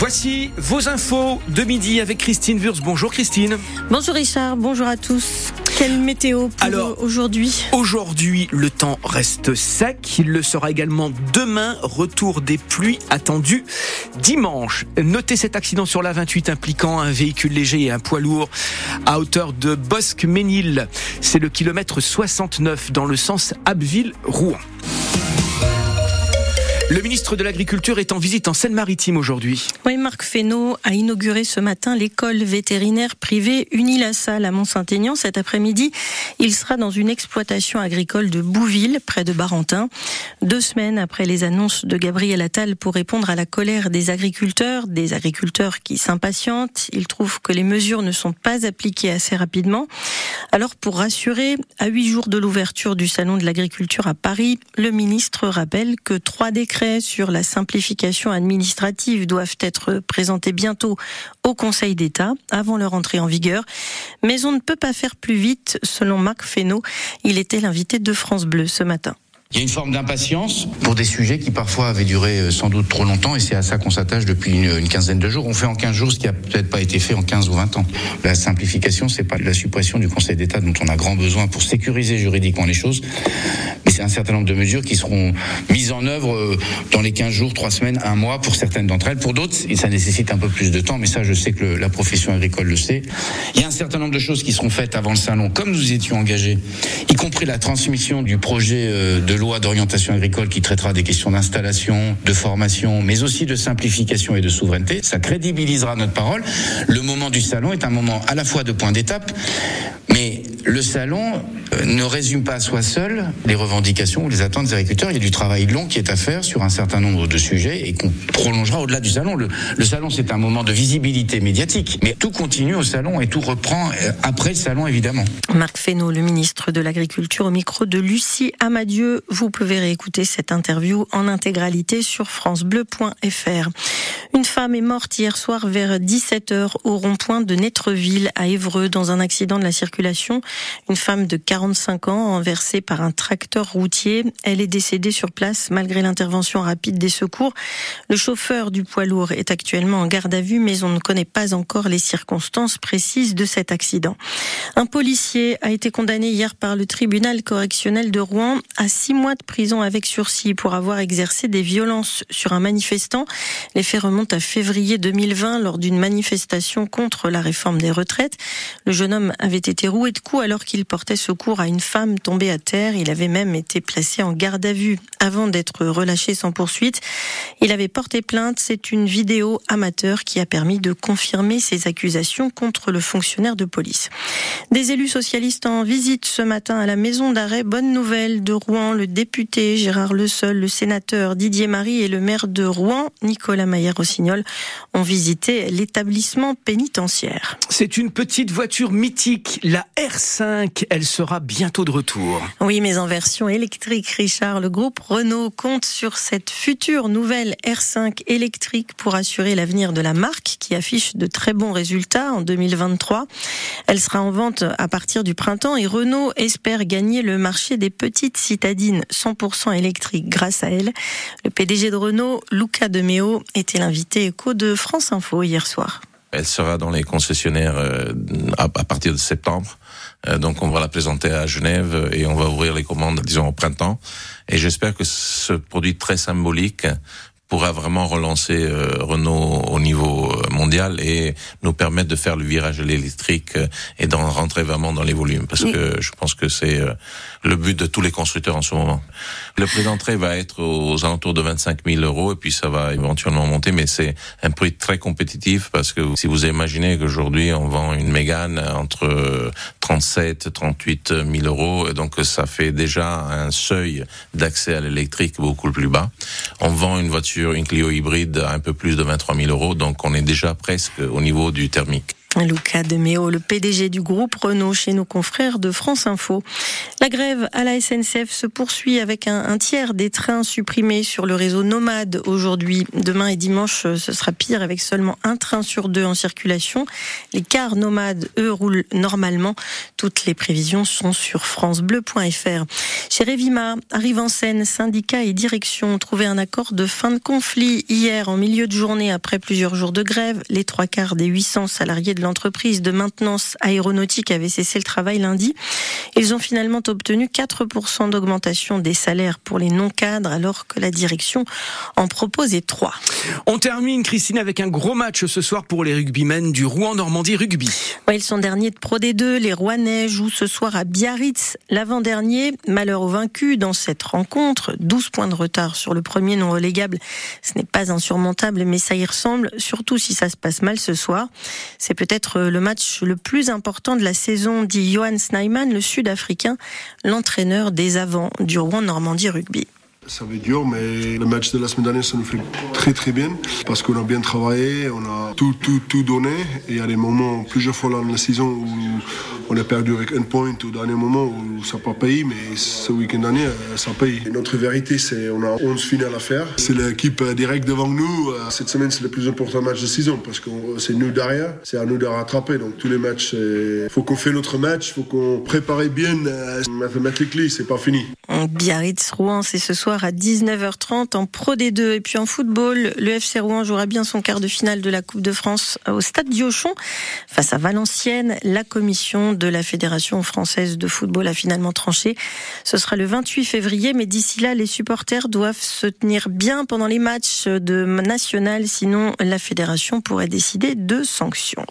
Voici vos infos de midi avec Christine Wurz. Bonjour Christine. Bonjour Richard, bonjour à tous. Quelle météo pour aujourd'hui? Aujourd'hui, le temps reste sec. Il le sera également demain. Retour des pluies attendues dimanche. Notez cet accident sur la 28 impliquant un véhicule léger et un poids lourd à hauteur de Bosque-Ménil. C'est le kilomètre 69 dans le sens Abbeville-Rouen. Le ministre de l'Agriculture est en visite en Seine-Maritime aujourd'hui. Oui, Marc Fesneau a inauguré ce matin l'école vétérinaire privée Unilassal à Mont-Saint-Aignan. Cet après-midi, il sera dans une exploitation agricole de Bouville, près de Barentin. Deux semaines après les annonces de Gabriel Attal pour répondre à la colère des agriculteurs, des agriculteurs qui s'impatientent, il trouve que les mesures ne sont pas appliquées assez rapidement. Alors, pour rassurer, à huit jours de l'ouverture du Salon de l'agriculture à Paris, le ministre rappelle que trois décrets sur la simplification administrative doivent être présentés bientôt au Conseil d'État avant leur entrée en vigueur. Mais on ne peut pas faire plus vite, selon Marc Fesneau. Il était l'invité de France Bleu ce matin. Il y a une forme d'impatience pour des sujets qui parfois avaient duré euh, sans doute trop longtemps et c'est à ça qu'on s'attache depuis une, quinzaine de jours. On fait en 15 jours ce qui a peut-être pas été fait en 15 ou 20 ans. La simplification, c'est pas la suppression du Conseil d'État dont on a grand besoin pour sécuriser juridiquement les choses, mais c'est un certain nombre de mesures qui seront mises en œuvre euh, dans les 15 jours, 3 semaines, un mois pour certaines d'entre elles. Pour d'autres, ça nécessite un peu plus de temps, mais ça, je sais que la profession agricole le sait. Il y a un certain nombre de choses qui seront faites avant le salon, comme nous étions engagés, y compris la transmission du projet euh, de loi d'orientation agricole qui traitera des questions d'installation, de formation, mais aussi de simplification et de souveraineté. Ça crédibilisera notre parole. Le moment du salon est un moment à la fois de point d'étape, mais le salon euh, ne résume pas à soi seul les revendications ou les attentes des agriculteurs. Il y a du travail long qui est à faire sur un certain nombre de sujets et qu'on prolongera au-delà du salon. Le, salon, c'est un moment de visibilité médiatique, mais tout continue au salon et tout reprend euh, après le salon, évidemment. Marc Fesneau, le ministre de l'Agriculture, au micro de Lucie Amadieu. Vous pouvez réécouter cette interview en intégralité sur francebleu.fr. Une femme est morte hier soir vers 17h au rond-point de Netreville à Évreux dans un accident de la circulation. Une femme de 45 ans renversée par un tracteur routier. Elle est décédée sur place malgré l'intervention rapide des secours. Le chauffeur du poids lourd est actuellement en garde à vue mais on ne connaît pas encore les circonstances précises de cet accident. Un policier a été condamné hier par le tribunal correctionnel de Rouen à six mois de prison avec sursis pour avoir exercé des violences sur un manifestant. Les faits remontent à février 2020 lors d'une manifestation contre la réforme des retraites. Le jeune homme avait été roué de coups alors qu'il portait secours à une femme tombée à terre. Il avait même été placé en garde à vue avant d'être relâché sans poursuite. Il avait porté plainte. C'est une vidéo amateur qui a permis de confirmer ses accusations contre le fonctionnaire de police. Des élus socialistes en visite ce matin à la maison d'arrêt. Bonne nouvelle de Rouen. Le député Gérard Le Seul, le sénateur Didier Marie et le maire de Rouen, Nicolas Maillard-Rossignol, ont visité l'établissement pénitentiaire. C'est une petite voiture mythique, la R5. Elle sera bientôt de retour. Oui, mais en version électrique, Richard. Le groupe Renault compte sur cette future nouvelle R5 électrique pour assurer l'avenir de la marque qui affiche de très bons résultats en 2023. Elle sera en vente à partir du printemps et Renault espère gagner le marché des petites citadines 100% électriques grâce à elle. Le PDG de Renault, Luca De Meo, était l'invité écho de France Info hier soir. Elle sera dans les concessionnaires à partir de septembre. Donc on va la présenter à Genève et on va ouvrir les commandes, disons, au printemps. Et j'espère que ce produit très symbolique pourra vraiment relancer Renault au niveau mondial et nous permettre de faire le virage de l'électrique et d'en rentrer vraiment dans les volumes. Parce que je pense que c'est le but de tous les constructeurs en ce moment. Le prix d'entrée va être aux alentours de 25 000 euros et puis ça va éventuellement monter, mais c'est un prix très compétitif parce que si vous imaginez qu'aujourd'hui on vend une Mégane entre 37, 38 000 euros, donc ça fait déjà un seuil d'accès à l'électrique beaucoup plus bas. On vend une voiture, une Clio hybride à un peu plus de 23 000 euros, donc on est déjà presque au niveau du thermique. Luca De Meo, le PDG du groupe Renault, chez nos confrères de France Info. La grève à la SNCF se poursuit avec un, un tiers des trains supprimés sur le réseau Nomade aujourd'hui. Demain et dimanche, ce sera pire avec seulement un train sur deux en circulation. Les cars Nomades, eux, roulent normalement. Toutes les prévisions sont sur francebleu.fr. Chez Revima, arrive en scène, syndicats et direction ont trouvé un accord de fin de conflit hier en milieu de journée après plusieurs jours de grève. Les trois quarts des 800 salariés de l'entreprise de maintenance aéronautique avaient cessé le travail lundi. Ils ont finalement obtenu 4% d'augmentation des salaires pour les non-cadres alors que la direction en proposait 3. On termine, Christine, avec un gros match ce soir pour les rugbymen du Rouen-Normandie Rugby. Ouais, ils sont derniers de Pro D2. Les Rouennais jouent ce soir à Biarritz. L'avant-dernier, malheur au vaincu dans cette rencontre. 12 points de retard sur le premier non relégable. Ce n'est pas insurmontable, mais ça y ressemble, surtout si ça se passe mal ce soir. C'est peut-être le match le plus important de la saison, dit Johan Snyman, le Sud-Africain, l'entraîneur des avants du Rouen-Normandie Rugby. Ça va être dur, mais le match de la semaine dernière, ça nous fait très très bien parce qu'on a bien travaillé, on a tout, tout, tout donné. Et il y a des moments, plusieurs fois dans la saison, où on a perdu avec un point au dernier moment où ça n'a pas payé, mais ce week-end dernier, ça paye. Et notre vérité, c'est on a 11 finales à faire. C'est l'équipe directe devant nous. Cette semaine, c'est le plus important match de saison parce que c'est nous derrière, c'est à nous de rattraper. Donc tous les matchs, il faut qu'on fait notre match, il faut qu'on prépare bien. Mathématiquement, c'est pas fini. Biarritz Rouen, c'est ce soir à 19h30 en Pro D2. Et puis en football, le FC Rouen jouera bien son quart de finale de la Coupe de France au stade Diochon face à Valenciennes. La commission de la Fédération française de football a finalement tranché. Ce sera le 28 février, mais d'ici là, les supporters doivent se tenir bien pendant les matchs de national, sinon la fédération pourrait décider de sanctions.